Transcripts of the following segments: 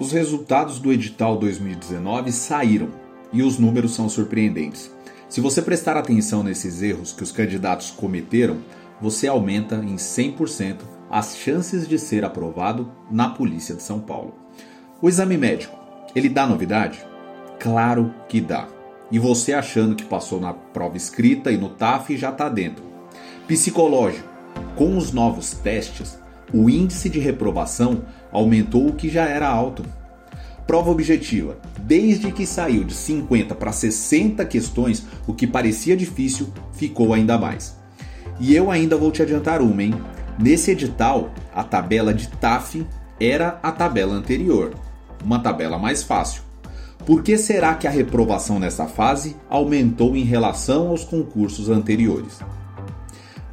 Os resultados do edital 2019 saíram e os números são surpreendentes. Se você prestar atenção nesses erros que os candidatos cometeram, você aumenta em 100% as chances de ser aprovado na Polícia de São Paulo. O exame médico, ele dá novidade? Claro que dá. E você achando que passou na prova escrita e no TAF já está dentro. Psicológico, com os novos testes, o índice de reprovação aumentou o que já era alto. Prova objetiva. Desde que saiu de 50 para 60 questões, o que parecia difícil ficou ainda mais. E eu ainda vou te adiantar uma, hein? Nesse edital, a tabela de TAF era a tabela anterior, uma tabela mais fácil. Por que será que a reprovação nessa fase aumentou em relação aos concursos anteriores?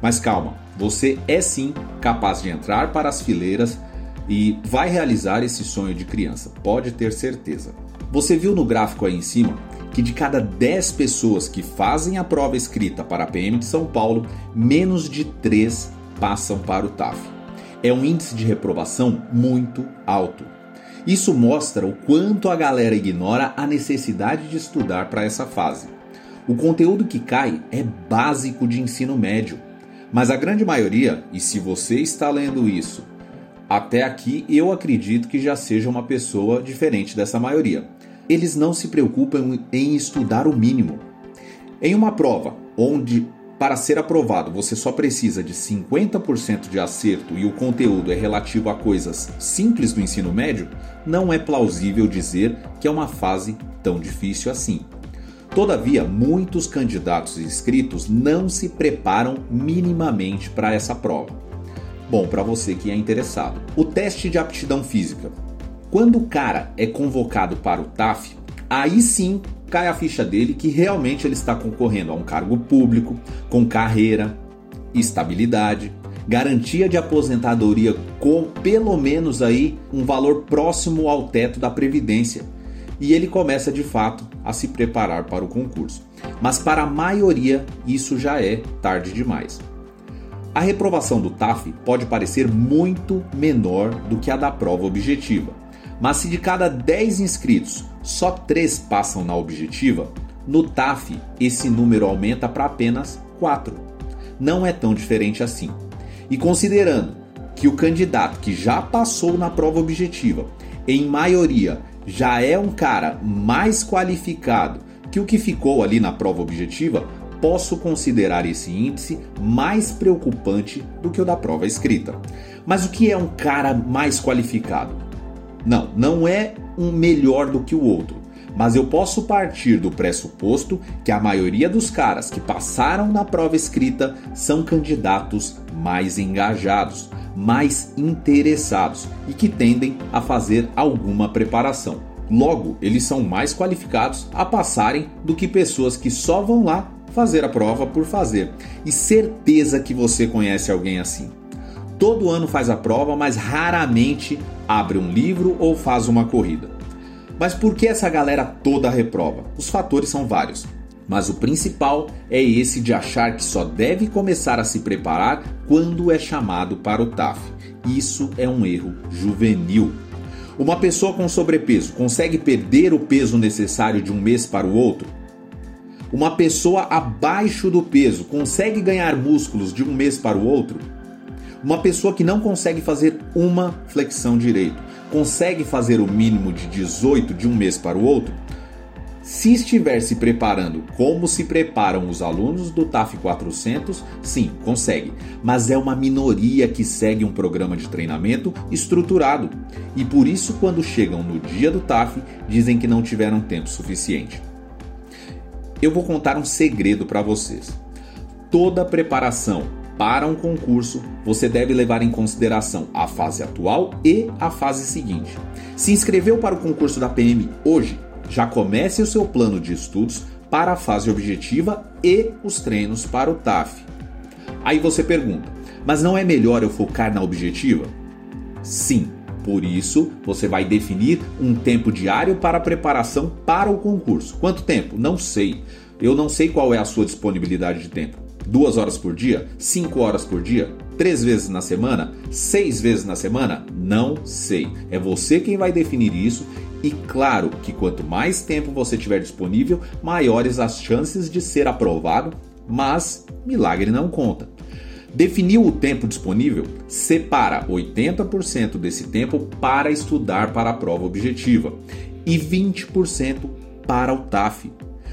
Mas calma, você é sim capaz de entrar para as fileiras e vai realizar esse sonho de criança, pode ter certeza. Você viu no gráfico aí em cima que de cada 10 pessoas que fazem a prova escrita para a PM de São Paulo, menos de 3 passam para o TAF. É um índice de reprovação muito alto. Isso mostra o quanto a galera ignora a necessidade de estudar para essa fase. O conteúdo que cai é básico de ensino médio, mas a grande maioria, e se você está lendo isso até aqui, eu acredito que já seja uma pessoa diferente dessa maioria. Eles não se preocupam em estudar o mínimo. Em uma prova onde para ser aprovado, você só precisa de 50% de acerto e o conteúdo é relativo a coisas simples do ensino médio, não é plausível dizer que é uma fase tão difícil assim. Todavia, muitos candidatos inscritos não se preparam minimamente para essa prova. Bom, para você que é interessado, o teste de aptidão física. Quando o cara é convocado para o TAF, aí sim cai a ficha dele que realmente ele está concorrendo a um cargo público, com carreira, estabilidade, garantia de aposentadoria com pelo menos aí um valor próximo ao teto da previdência. E ele começa de fato a se preparar para o concurso. Mas para a maioria isso já é tarde demais. A reprovação do TAF pode parecer muito menor do que a da prova objetiva. Mas se de cada 10 inscritos só 3 passam na objetiva, no TAF esse número aumenta para apenas 4. Não é tão diferente assim. E considerando que o candidato que já passou na prova objetiva, em maioria, já é um cara mais qualificado que o que ficou ali na prova objetiva, posso considerar esse índice mais preocupante do que o da prova escrita. Mas o que é um cara mais qualificado? Não, não é um melhor do que o outro. Mas eu posso partir do pressuposto que a maioria dos caras que passaram na prova escrita são candidatos mais engajados, mais interessados e que tendem a fazer alguma preparação. Logo, eles são mais qualificados a passarem do que pessoas que só vão lá fazer a prova por fazer. E certeza que você conhece alguém assim. Todo ano faz a prova, mas raramente abre um livro ou faz uma corrida. Mas por que essa galera toda reprova? Os fatores são vários. Mas o principal é esse de achar que só deve começar a se preparar quando é chamado para o TAF. Isso é um erro juvenil. Uma pessoa com sobrepeso consegue perder o peso necessário de um mês para o outro? Uma pessoa abaixo do peso consegue ganhar músculos de um mês para o outro? Uma pessoa que não consegue fazer uma flexão direito, consegue fazer o mínimo de 18 de um mês para o outro? Se estiver se preparando como se preparam os alunos do TAF 400, sim, consegue, mas é uma minoria que segue um programa de treinamento estruturado e por isso, quando chegam no dia do TAF, dizem que não tiveram tempo suficiente. Eu vou contar um segredo para vocês. Toda preparação para um concurso, você deve levar em consideração a fase atual e a fase seguinte. Se inscreveu para o concurso da PM hoje, já comece o seu plano de estudos para a fase objetiva e os treinos para o TAF. Aí você pergunta, mas não é melhor eu focar na objetiva? Sim, por isso você vai definir um tempo diário para a preparação para o concurso. Quanto tempo? Não sei. Eu não sei qual é a sua disponibilidade de tempo. Duas horas por dia? Cinco horas por dia? Três vezes na semana? Seis vezes na semana? Não sei. É você quem vai definir isso. E claro que quanto mais tempo você tiver disponível, maiores as chances de ser aprovado, mas milagre não conta. Definiu o tempo disponível? Separa 80% desse tempo para estudar para a prova objetiva e 20% para o TAF.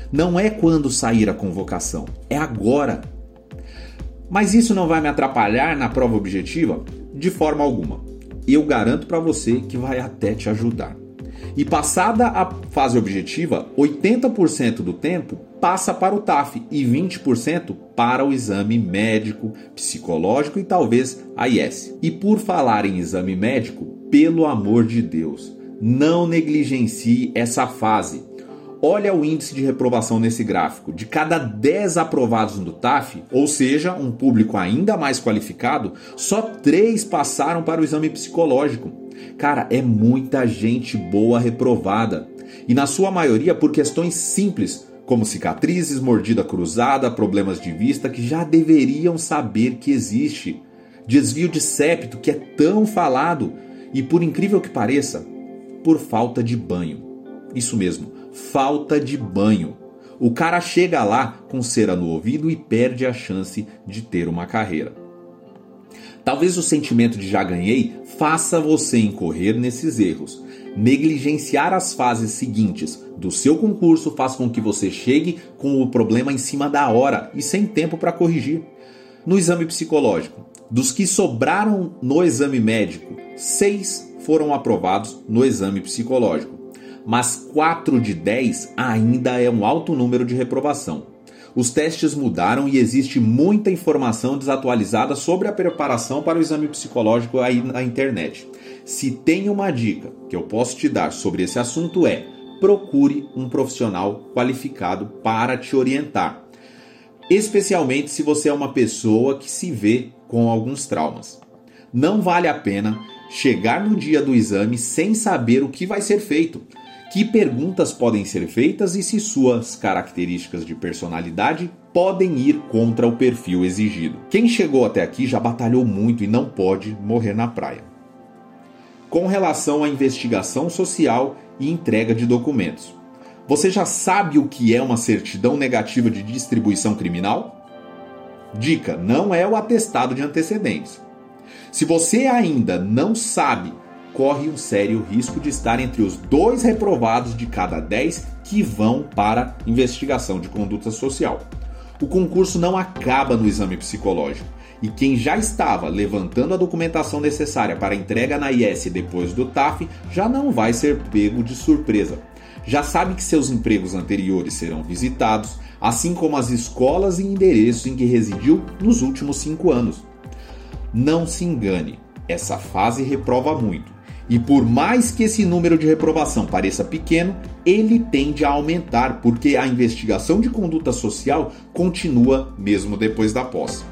Não é quando sair a convocação, é agora. Mas isso não vai me atrapalhar na prova objetiva? De forma alguma. Eu garanto para você que vai até te ajudar. E passada a fase objetiva, 80% do tempo passa para o TAF e 20% para o exame médico, psicológico e talvez a IS. E por falar em exame médico, pelo amor de Deus, não negligencie essa fase. Olha o índice de reprovação nesse gráfico. De cada 10 aprovados no TAF, ou seja, um público ainda mais qualificado, só 3 passaram para o exame psicológico. Cara, é muita gente boa reprovada. E na sua maioria por questões simples, como cicatrizes, mordida cruzada, problemas de vista que já deveriam saber que existe. Desvio de septo que é tão falado e por incrível que pareça, por falta de banho. Isso mesmo, falta de banho. O cara chega lá com cera no ouvido e perde a chance de ter uma carreira. Talvez o sentimento de já ganhei faça você incorrer nesses erros. Negligenciar as fases seguintes do seu concurso faz com que você chegue com o problema em cima da hora e sem tempo para corrigir. No exame psicológico, dos que sobraram no exame médico, seis foram aprovados no exame psicológico, mas 4 de 10 ainda é um alto número de reprovação. Os testes mudaram e existe muita informação desatualizada sobre a preparação para o exame psicológico aí na internet. Se tem uma dica que eu posso te dar sobre esse assunto é: procure um profissional qualificado para te orientar. Especialmente se você é uma pessoa que se vê com alguns traumas. Não vale a pena chegar no dia do exame sem saber o que vai ser feito que perguntas podem ser feitas e se suas características de personalidade podem ir contra o perfil exigido. Quem chegou até aqui já batalhou muito e não pode morrer na praia. Com relação à investigação social e entrega de documentos, você já sabe o que é uma certidão negativa de distribuição criminal? Dica: não é o atestado de antecedentes. Se você ainda não sabe corre um sério risco de estar entre os dois reprovados de cada dez que vão para investigação de conduta social. O concurso não acaba no exame psicológico e quem já estava levantando a documentação necessária para entrega na IS depois do TAF já não vai ser pego de surpresa. Já sabe que seus empregos anteriores serão visitados, assim como as escolas e endereços em que residiu nos últimos cinco anos. Não se engane, essa fase reprova muito e por mais que esse número de reprovação pareça pequeno, ele tende a aumentar porque a investigação de conduta social continua mesmo depois da posse.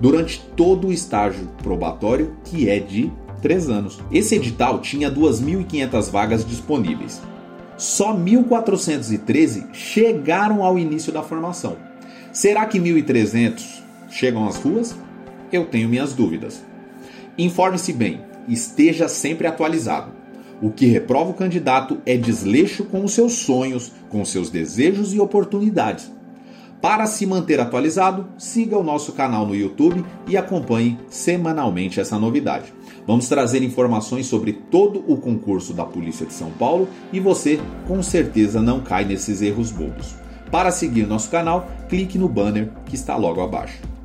Durante todo o estágio probatório, que é de 3 anos. Esse edital tinha 2.500 vagas disponíveis. Só 1.413 chegaram ao início da formação. Será que 1.300 chegam às ruas? Eu tenho minhas dúvidas. Informe-se bem, esteja sempre atualizado. O que reprova o candidato é desleixo com os seus sonhos, com seus desejos e oportunidades. Para se manter atualizado, siga o nosso canal no YouTube e acompanhe semanalmente essa novidade. Vamos trazer informações sobre todo o concurso da Polícia de São Paulo e você com certeza não cai nesses erros bobos. Para seguir nosso canal, clique no banner que está logo abaixo.